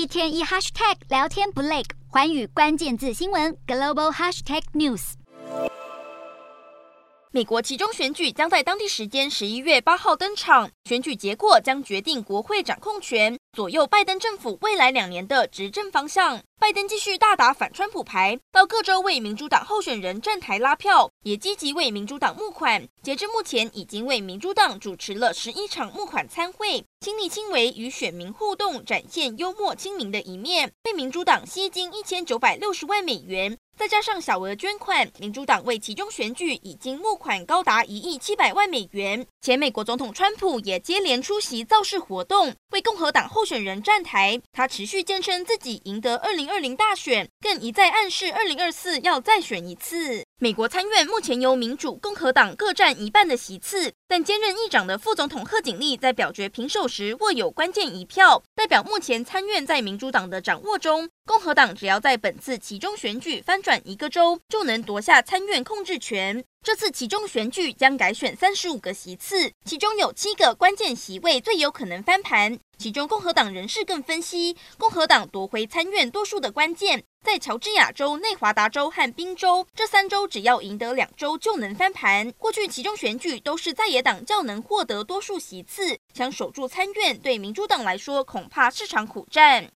一天一 hashtag 聊天不累，环宇关键字新闻 global hashtag news。美国其中选举将在当地时间十一月八号登场，选举结果将决定国会掌控权，左右拜登政府未来两年的执政方向。拜登继续大打反川普牌，到各州为民主党候选人站台拉票，也积极为民主党募款。截至目前，已经为民主党主持了十一场募款餐会，亲力亲为与选民互动，展现幽默亲民的一面，为民主党吸金一千九百六十万美元。再加上小额捐款，民主党为其中选举已经募款高达一亿七百万美元。前美国总统川普也接连出席造势活动，为共和党候候选人站台。他持续坚称自己赢得二零二零大选，更一再暗示二零二四要再选一次。美国参院目前由民主、共和党各占一半的席次，但兼任议长的副总统贺锦丽在表决平手时握有关键一票，代表目前参院在民主党的掌握中。共和党只要在本次其中选举翻转一个州，就能夺下参院控制权。这次其中选举将改选三十五个席次，其中有七个关键席位最有可能翻盘。其中，共和党人士更分析，共和党夺回参院多数的关键在乔治亚州、内华达州和宾州这三州，只要赢得两州就能翻盘。过去其中选举都是在野党较能获得多数席次，想守住参院，对民主党来说恐怕是场苦战。